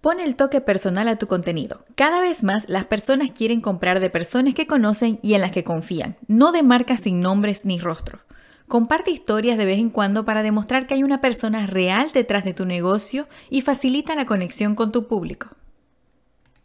Pone el toque personal a tu contenido. Cada vez más las personas quieren comprar de personas que conocen y en las que confían, no de marcas sin nombres ni rostros. Comparte historias de vez en cuando para demostrar que hay una persona real detrás de tu negocio y facilita la conexión con tu público.